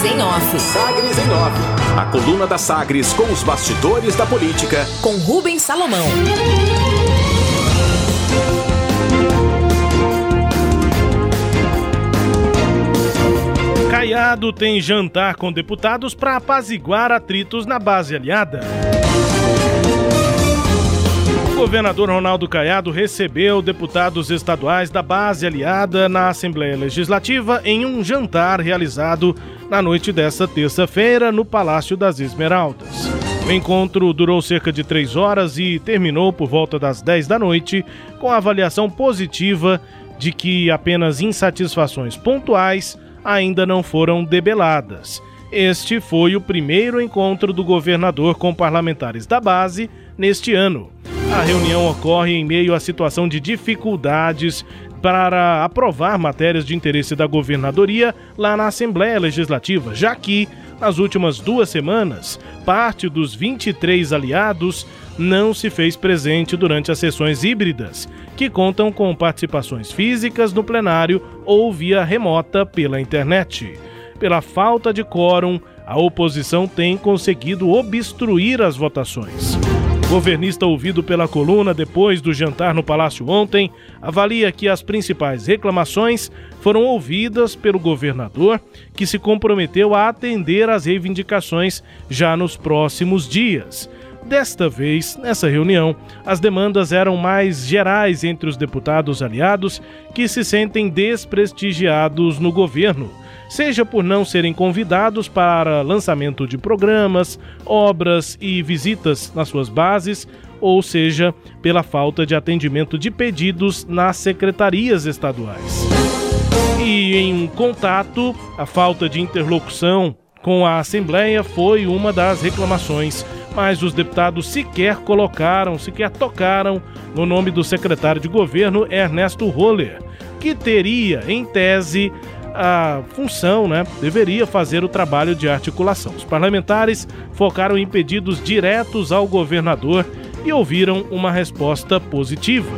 Sagres em Off. Sagres em Off. A coluna da Sagres com os bastidores da política. Com Rubens Salomão. Caiado tem jantar com deputados para apaziguar atritos na base aliada. O governador Ronaldo Caiado recebeu deputados estaduais da base aliada na Assembleia Legislativa em um jantar realizado na noite desta terça-feira no Palácio das Esmeraldas. O encontro durou cerca de três horas e terminou por volta das 10 da noite com a avaliação positiva de que apenas insatisfações pontuais ainda não foram debeladas. Este foi o primeiro encontro do governador com parlamentares da base neste ano. A reunião ocorre em meio à situação de dificuldades para aprovar matérias de interesse da governadoria lá na Assembleia Legislativa, já que, nas últimas duas semanas, parte dos 23 aliados não se fez presente durante as sessões híbridas, que contam com participações físicas no plenário ou via remota pela internet. Pela falta de quórum, a oposição tem conseguido obstruir as votações. Governista ouvido pela coluna depois do jantar no Palácio ontem avalia que as principais reclamações foram ouvidas pelo governador, que se comprometeu a atender às reivindicações já nos próximos dias. Desta vez, nessa reunião, as demandas eram mais gerais entre os deputados aliados que se sentem desprestigiados no governo, seja por não serem convidados para lançamento de programas, obras e visitas nas suas bases, ou seja, pela falta de atendimento de pedidos nas secretarias estaduais. E em contato, a falta de interlocução com a Assembleia foi uma das reclamações mas os deputados sequer colocaram, sequer tocaram no nome do secretário de governo Ernesto Roller, que teria, em tese, a função, né, deveria fazer o trabalho de articulação. Os parlamentares focaram em pedidos diretos ao governador e ouviram uma resposta positiva.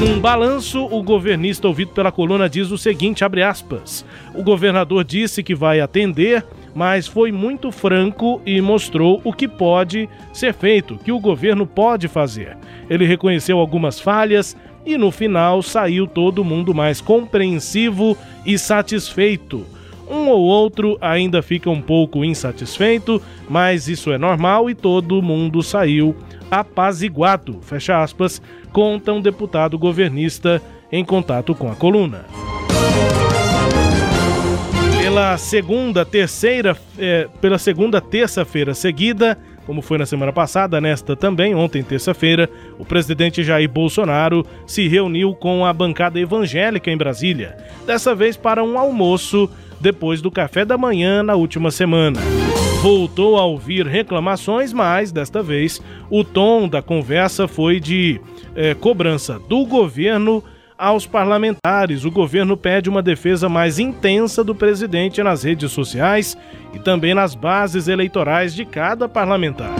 Num balanço, o governista ouvido pela coluna diz o seguinte, aspas: "O governador disse que vai atender mas foi muito franco e mostrou o que pode ser feito, que o governo pode fazer. Ele reconheceu algumas falhas e no final saiu todo mundo mais compreensivo e satisfeito. Um ou outro ainda fica um pouco insatisfeito, mas isso é normal e todo mundo saiu apaziguado. Fecha aspas, conta um deputado governista em contato com a coluna pela segunda, terceira, é, pela segunda terça-feira seguida, como foi na semana passada, nesta também, ontem terça-feira, o presidente Jair Bolsonaro se reuniu com a bancada evangélica em Brasília, dessa vez para um almoço depois do café da manhã na última semana. Voltou a ouvir reclamações, mas desta vez o tom da conversa foi de é, cobrança do governo aos parlamentares. O governo pede uma defesa mais intensa do presidente nas redes sociais e também nas bases eleitorais de cada parlamentar.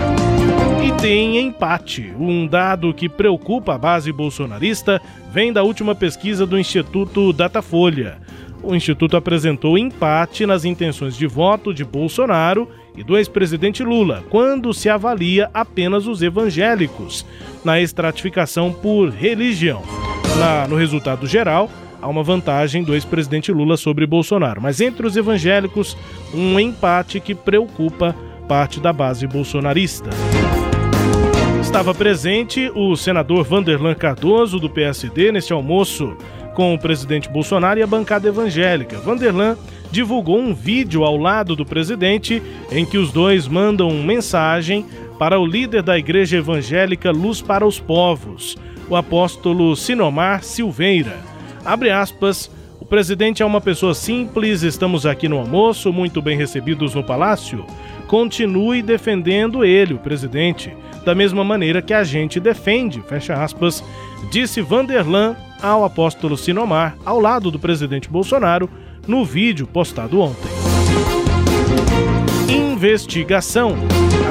E tem empate. Um dado que preocupa a base bolsonarista vem da última pesquisa do Instituto Datafolha. O Instituto apresentou empate nas intenções de voto de Bolsonaro e do ex-presidente Lula, quando se avalia apenas os evangélicos, na estratificação por religião na, no resultado geral, há uma vantagem do ex-presidente Lula sobre Bolsonaro. Mas entre os evangélicos, um empate que preocupa parte da base bolsonarista. Estava presente o senador Vanderlan Cardoso, do PSD, neste almoço com o presidente Bolsonaro e a bancada evangélica. Vanderlan divulgou um vídeo ao lado do presidente em que os dois mandam mensagem para o líder da igreja evangélica Luz para os Povos, o apóstolo Sinomar Silveira. Abre aspas. O presidente é uma pessoa simples, estamos aqui no almoço, muito bem recebidos no palácio. Continue defendendo ele, o presidente, da mesma maneira que a gente defende, fecha aspas, disse Vanderlan ao apóstolo Sinomar, ao lado do presidente Bolsonaro, no vídeo postado ontem. Investigação.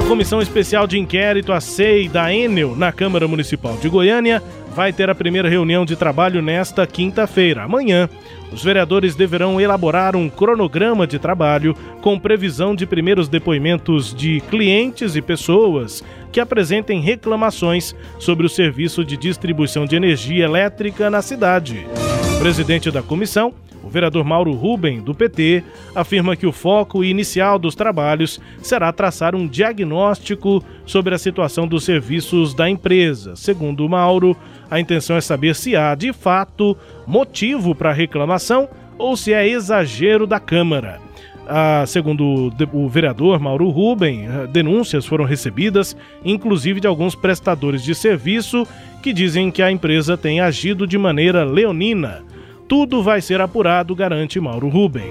Comissão Especial de Inquérito, a SEI da Enel, na Câmara Municipal de Goiânia, vai ter a primeira reunião de trabalho nesta quinta-feira. Amanhã, os vereadores deverão elaborar um cronograma de trabalho com previsão de primeiros depoimentos de clientes e pessoas que apresentem reclamações sobre o serviço de distribuição de energia elétrica na cidade. O presidente da comissão, o vereador Mauro Ruben, do PT, afirma que o foco inicial dos trabalhos será traçar um diagnóstico sobre a situação dos serviços da empresa. Segundo Mauro, a intenção é saber se há, de fato, motivo para a reclamação ou se é exagero da Câmara. Ah, segundo o vereador Mauro Ruben, eh, denúncias foram recebidas, inclusive de alguns prestadores de serviço que dizem que a empresa tem agido de maneira leonina. Tudo vai ser apurado, garante Mauro Ruben.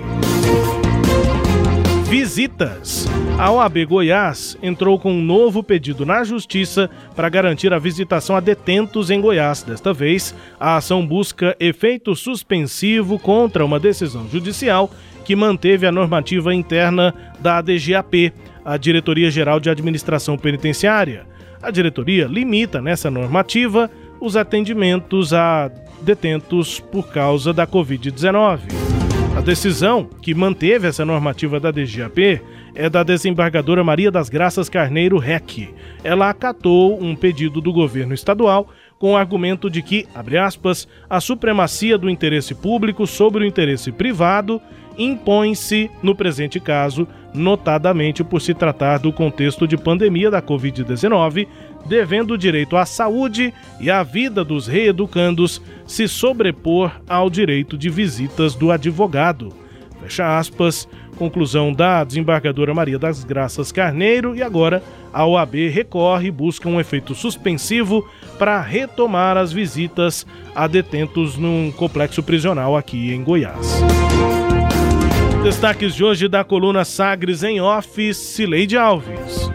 Visitas. A OAB Goiás entrou com um novo pedido na Justiça para garantir a visitação a detentos em Goiás. Desta vez, a ação busca efeito suspensivo contra uma decisão judicial que manteve a normativa interna da ADGAP, a Diretoria Geral de Administração Penitenciária. A diretoria limita nessa normativa os atendimentos a detentos por causa da Covid-19. A decisão que manteve essa normativa da DGAP é da desembargadora Maria das Graças Carneiro Reck. Ela acatou um pedido do governo estadual com o argumento de que, abre aspas, a supremacia do interesse público sobre o interesse privado impõe-se, no presente caso, notadamente por se tratar do contexto de pandemia da Covid-19, devendo o direito à saúde e à vida dos reeducandos se sobrepor ao direito de visitas do advogado. Fecha aspas. Conclusão da desembargadora Maria das Graças Carneiro e agora a OAB recorre e busca um efeito suspensivo para retomar as visitas a detentos num complexo prisional aqui em Goiás. Destaques de hoje da coluna Sagres em Office, Cileide Alves.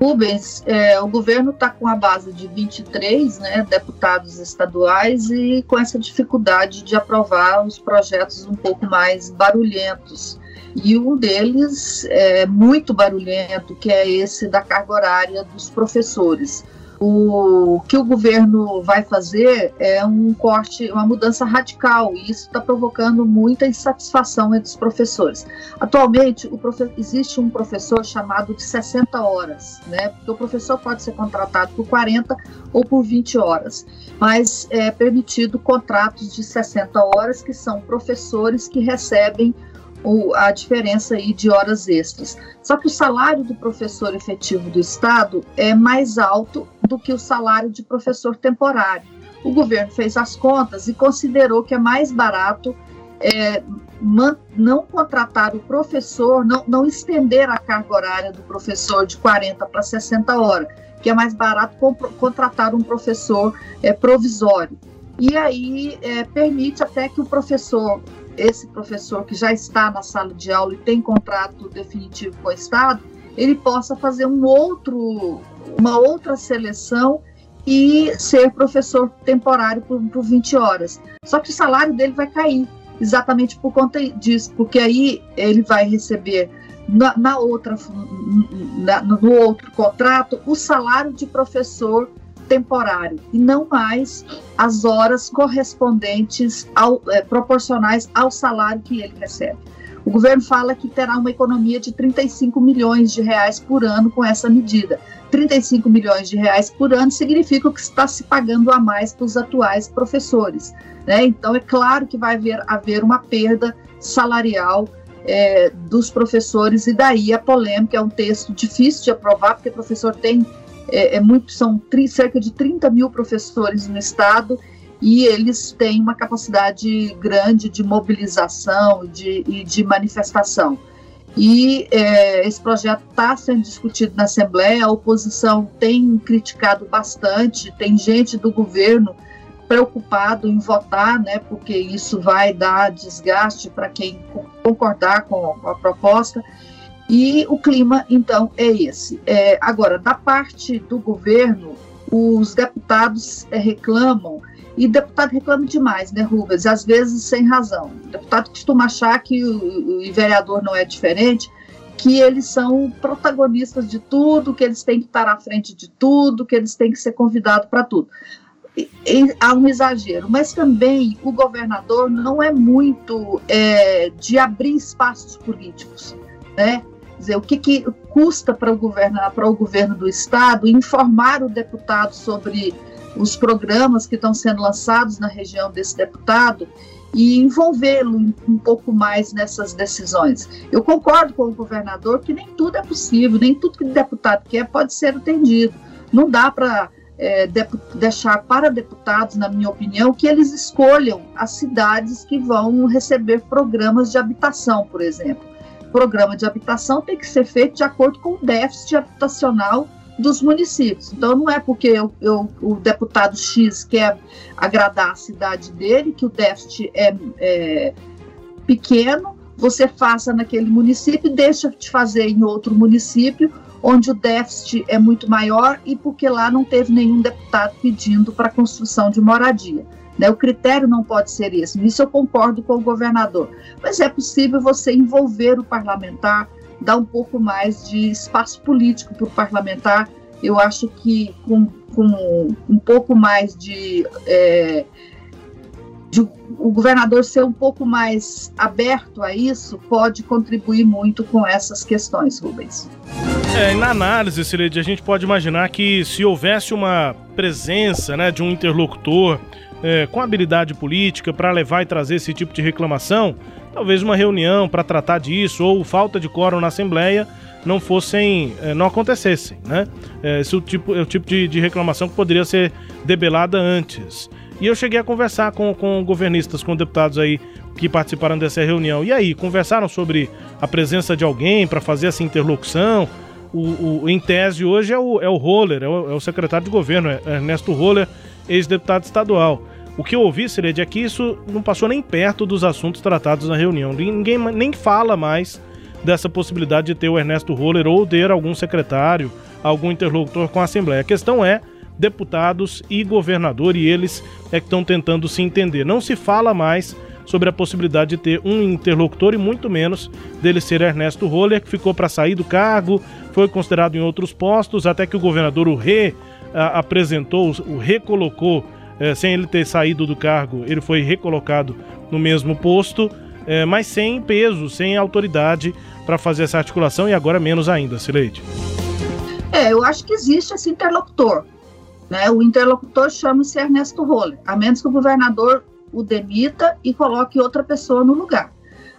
Rubens, é, o governo está com a base de 23 né, deputados estaduais e com essa dificuldade de aprovar os projetos um pouco mais barulhentos. E um deles é muito barulhento, que é esse da carga horária dos professores o que o governo vai fazer é um corte, uma mudança radical, e isso está provocando muita insatisfação entre os professores. Atualmente, profe existe um professor chamado de 60 horas, né? Porque o professor pode ser contratado por 40 ou por 20 horas, mas é permitido contratos de 60 horas, que são professores que recebem o, a diferença aí de horas extras. Só que o salário do professor efetivo do Estado é mais alto do que o salário de professor temporário. O governo fez as contas e considerou que é mais barato é, não contratar o professor, não, não estender a carga horária do professor de 40 para 60 horas, que é mais barato contratar um professor é, provisório. E aí é, permite até que o professor esse professor que já está na sala de aula e tem contrato definitivo com o Estado, ele possa fazer um outro, uma outra seleção e ser professor temporário por, por 20 horas. Só que o salário dele vai cair, exatamente por conta disso, porque aí ele vai receber na, na outra, na, no outro contrato o salário de professor temporário e não mais as horas correspondentes ao, é, proporcionais ao salário que ele recebe. O governo fala que terá uma economia de 35 milhões de reais por ano com essa medida. 35 milhões de reais por ano significa que está se pagando a mais para os atuais professores. Né? Então, é claro que vai haver, haver uma perda salarial é, dos professores, e daí a polêmica. É um texto difícil de aprovar, porque o professor tem é, é muito, são tri, cerca de 30 mil professores no estado e eles têm uma capacidade grande de mobilização de, e de manifestação. E é, esse projeto está sendo discutido na Assembleia, a oposição tem criticado bastante, tem gente do governo preocupado em votar, né, porque isso vai dar desgaste para quem concordar com a proposta. E o clima, então, é esse. É, agora, da parte do governo, os deputados é, reclamam, e deputado reclama demais, né, Rubens? Às vezes sem razão. O deputado costuma achar que o, o vereador não é diferente, que eles são protagonistas de tudo, que eles têm que estar à frente de tudo, que eles têm que ser convidados para tudo. há um exagero, mas também o governador não é muito é, de abrir espaços políticos, né? Dizer, o que, que custa para o, governo, para o governo do estado informar o deputado sobre os programas que estão sendo lançados na região desse deputado e envolvê-lo um pouco mais nessas decisões. Eu concordo com o governador que nem tudo é possível, nem tudo que o deputado quer pode ser atendido. Não dá para é, de, deixar para deputados, na minha opinião, que eles escolham as cidades que vão receber programas de habitação, por exemplo. Programa de habitação tem que ser feito de acordo com o déficit habitacional dos municípios. Então, não é porque eu, eu, o deputado X quer agradar a cidade dele, que o déficit é, é pequeno, você faça naquele município e deixa de fazer em outro município onde o déficit é muito maior e porque lá não teve nenhum deputado pedindo para construção de moradia. Né? O critério não pode ser esse. Nisso eu concordo com o governador. Mas é possível você envolver o parlamentar, dar um pouco mais de espaço político para o parlamentar. Eu acho que com, com um pouco mais de, é, de o governador ser um pouco mais aberto a isso pode contribuir muito com essas questões, Rubens. É, na análise, Cileide, a gente pode imaginar que se houvesse uma presença né, de um interlocutor é, com habilidade política para levar e trazer esse tipo de reclamação, talvez uma reunião para tratar disso ou falta de quórum na Assembleia não fossem, é, não acontecessem, né? É, esse é o tipo, é o tipo de, de reclamação que poderia ser debelada antes. E eu cheguei a conversar com, com governistas, com deputados aí que participaram dessa reunião. E aí, conversaram sobre a presença de alguém para fazer essa interlocução? o, o, em tese hoje é o, é o Roller, é o, é o secretário de governo, é Ernesto Roller, ex-deputado estadual. O que eu ouvi, Sered, é que isso não passou nem perto dos assuntos tratados na reunião. Ninguém nem fala mais dessa possibilidade de ter o Ernesto Roller ou ter algum secretário, algum interlocutor com a Assembleia. A questão é deputados e governador, e eles é que estão tentando se entender. Não se fala mais sobre a possibilidade de ter um interlocutor e muito menos dele ser Ernesto Roller, que ficou para sair do cargo, foi considerado em outros postos, até que o governador o re apresentou, o recolocou, é, sem ele ter saído do cargo, ele foi recolocado no mesmo posto, é, mas sem peso, sem autoridade para fazer essa articulação e agora menos ainda, Sileide. É, eu acho que existe esse interlocutor. Né? O interlocutor chama-se Ernesto Roller, a menos que o governador o demita e coloque outra pessoa no lugar.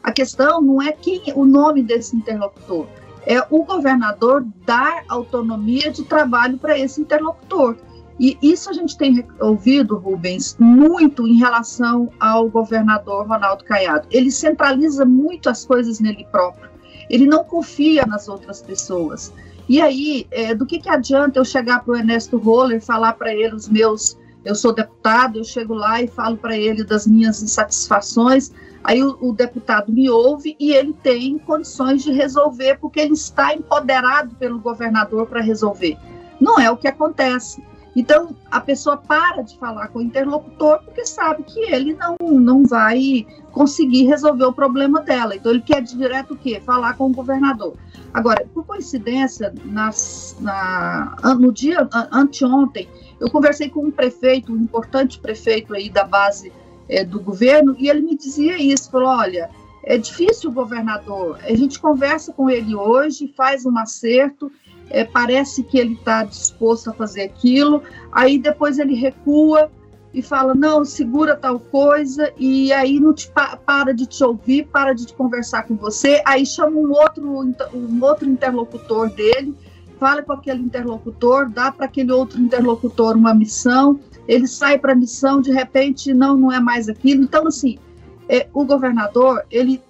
A questão não é quem o nome desse interlocutor, é o governador dar autonomia de trabalho para esse interlocutor. E isso a gente tem ouvido, Rubens, muito em relação ao governador Ronaldo Caiado. Ele centraliza muito as coisas nele próprio. Ele não confia nas outras pessoas. E aí, é, do que, que adianta eu chegar para o Ernesto Roller falar para ele os meus eu sou deputado, eu chego lá e falo para ele das minhas insatisfações, aí o, o, deputado me ouve e ele tem condições de resolver, porque ele está empoderado pelo governador para resolver. Não é o que acontece. Então, a pessoa para de falar com o interlocutor porque sabe que ele não, não vai conseguir resolver o problema dela. Então, ele quer direto o quê? Falar com o governador. Agora, por coincidência, nas, na, no dia anteontem, eu conversei com um prefeito, um importante prefeito aí da base é, do governo, e ele me dizia isso, falou, olha, é difícil o governador, a gente conversa com ele hoje, faz um acerto, é, parece que ele está disposto a fazer aquilo, aí depois ele recua e fala, não, segura tal coisa, e aí não te, para de te ouvir, para de conversar com você, aí chama um outro, um outro interlocutor dele, fala com aquele interlocutor, dá para aquele outro interlocutor uma missão, ele sai para a missão, de repente não, não é mais aquilo. Então, assim, é, o governador, ele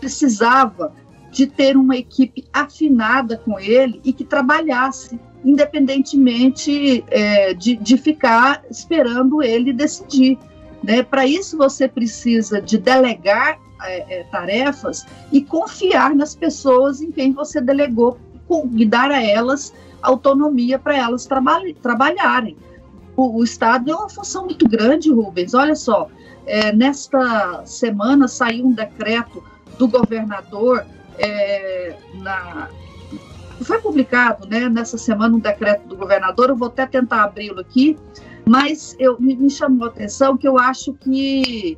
precisava de ter uma equipe afinada com ele e que trabalhasse independentemente é, de, de ficar esperando ele decidir. Né? Para isso, você precisa de delegar é, é, tarefas e confiar nas pessoas em quem você delegou e dar a elas autonomia para elas traba trabalharem. O, o, Estado é uma função muito grande, Rubens. Olha só, é, nesta semana saiu um decreto do governador é, na, foi publicado né, nessa semana um decreto do governador, eu vou até tentar abri-lo aqui, Mas eu, me, me chamou a atenção que eu acho que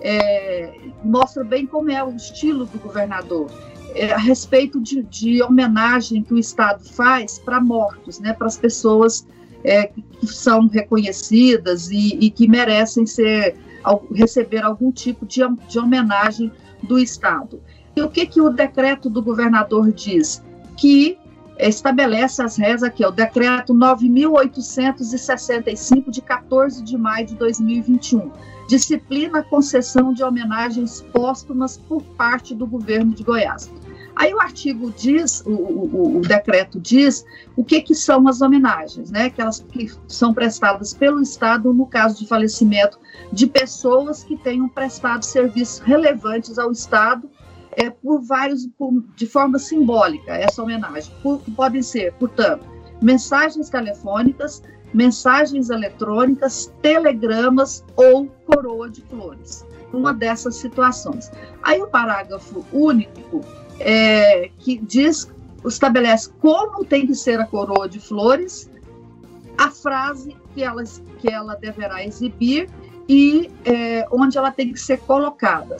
é, mostra bem como é o estilo do governador. É, a respeito de, de, homenagem que o Estado faz para mortos, né, para as pessoas é, que são reconhecidas e, e, que merecem ser receber algum tipo de, de homenagem do Estado. E o que, que o decreto do governador diz? Que estabelece as regras aqui, é o decreto 9.865 de 14 de maio de 2021. Disciplina a concessão de homenagens póstumas por parte do governo de Goiás. Aí o artigo diz, o, o, o, decreto diz o que, que são as homenagens, né? Aquelas que são prestadas pelo Estado no caso de falecimento de pessoas que tenham prestado serviços relevantes ao Estado é, por vários, por, de forma simbólica, essa homenagem. Por, podem ser, portanto, mensagens telefônicas, mensagens eletrônicas, telegramas ou coroa de flores. Uma dessas situações. Aí o parágrafo único é, que diz, estabelece como tem que ser a coroa de flores, a frase que ela, que ela deverá exibir e é, onde ela tem que ser colocada.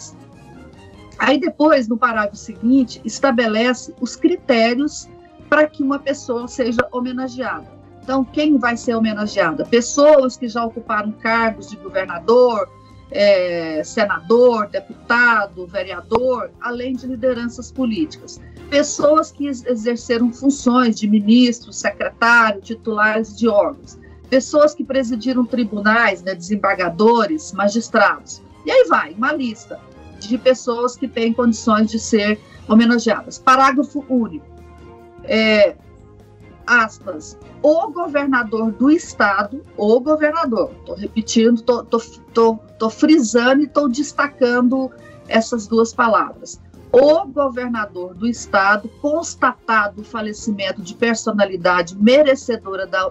Aí depois, no parágrafo seguinte, estabelece os critérios para que uma pessoa seja homenageada. Então, quem vai ser homenageada? Pessoas que já ocuparam cargos de governador, é, senador, deputado, vereador, além de lideranças políticas. Pessoas que exerceram funções de ministro, secretário, titulares de órgãos. Pessoas que presidiram tribunais, né, desembargadores, magistrados. E aí vai, uma lista de pessoas que têm condições de ser homenageadas. Parágrafo único. É, aspas, o governador do estado, o governador, estou repetindo, estou frisando e estou destacando essas duas palavras. O governador do estado, constatado o falecimento de personalidade merecedora da,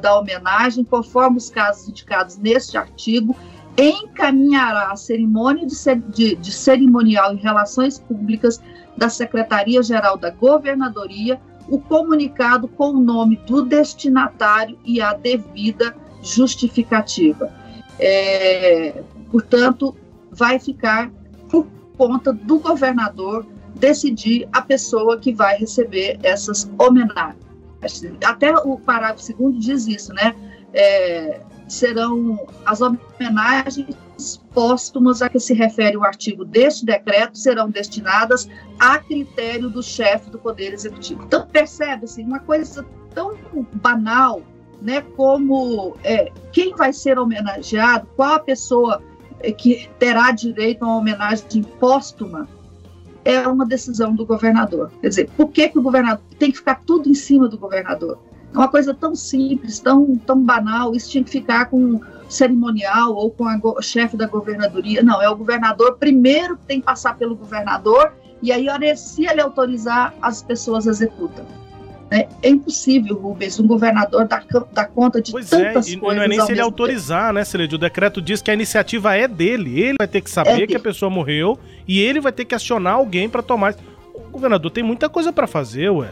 da homenagem, conforme os casos indicados neste artigo, encaminhará a cerimônia de, de, de cerimonial em relações públicas da Secretaria-Geral da Governadoria o comunicado com o nome do destinatário e a devida justificativa. É, portanto, vai ficar por conta do governador decidir a pessoa que vai receber essas homenagens. Até o parágrafo segundo diz isso, né? É, serão as homenagens póstumas a que se refere o artigo deste decreto serão destinadas a critério do chefe do Poder Executivo. Então, percebe-se uma coisa tão banal né, como é, quem vai ser homenageado, qual a pessoa é, que terá direito a uma homenagem póstuma, é uma decisão do governador. Quer dizer, por que, que o governador tem que ficar tudo em cima do governador? É uma coisa tão simples, tão, tão banal, isso tinha que ficar com cerimonial ou com o chefe da governadoria. Não, é o governador primeiro que tem que passar pelo governador e aí, se ele autorizar, as pessoas executam. É, é impossível, Rubens, um governador dar, dar conta de pois é, tantas é, e coisas. Não é nem se ele autorizar, tempo. né, Celede? O decreto diz que a iniciativa é dele. Ele vai ter que saber é que a pessoa morreu e ele vai ter que acionar alguém para tomar. O governador tem muita coisa para fazer, ué.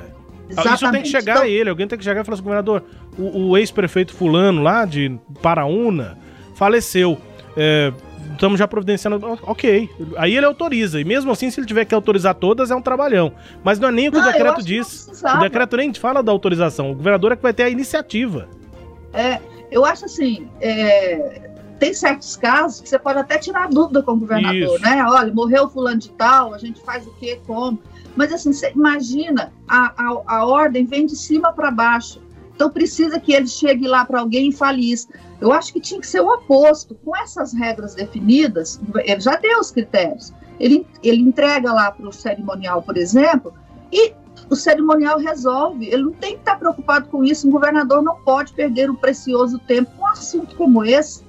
Exatamente. Isso tem que chegar então... a ele, alguém tem que chegar e falar assim, governador, o, o ex-prefeito fulano lá de Paraúna faleceu. É, estamos já providenciando. Ok. Aí ele autoriza. E mesmo assim, se ele tiver que autorizar todas, é um trabalhão. Mas não é nem o que não, o decreto diz. O decreto nem fala da autorização. O governador é que vai ter a iniciativa. É, eu acho assim. É, tem certos casos que você pode até tirar dúvida com o governador, Isso. né? Olha, morreu fulano de tal, a gente faz o quê, como. Mas assim, você imagina, a, a, a ordem vem de cima para baixo. Então precisa que ele chegue lá para alguém e fale isso. Eu acho que tinha que ser o oposto. Com essas regras definidas, ele já deu os critérios. Ele, ele entrega lá para o cerimonial, por exemplo, e o cerimonial resolve. Ele não tem que estar preocupado com isso. Um governador não pode perder o precioso tempo com um assunto como esse.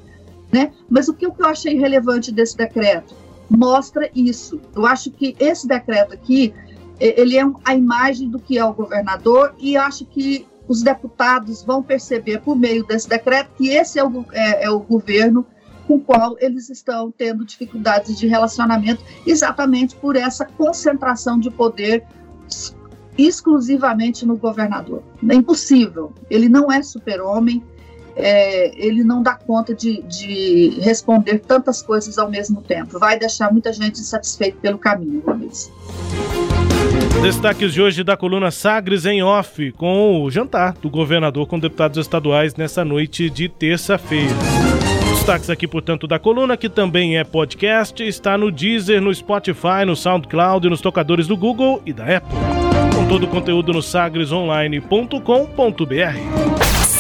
Né? Mas o que, o que eu achei relevante desse decreto? Mostra isso. Eu acho que esse decreto aqui, ele é a imagem do que é o governador e acho que os deputados vão perceber por meio desse decreto que esse é o, é, é o governo com o qual eles estão tendo dificuldades de relacionamento, exatamente por essa concentração de poder exclusivamente no governador. É impossível. Ele não é super-homem, é, ele não dá conta de, de, responder tantas coisas ao mesmo tempo. Vai deixar muita gente insatisfeita pelo caminho, Rubens. Destaques de hoje da coluna Sagres em Off, com o jantar do governador com deputados estaduais nessa noite de terça-feira. Destaques aqui, portanto, da coluna, que também é podcast, está no Deezer, no Spotify, no SoundCloud nos tocadores do Google e da Apple. Com todo o conteúdo no sagresonline.com.br.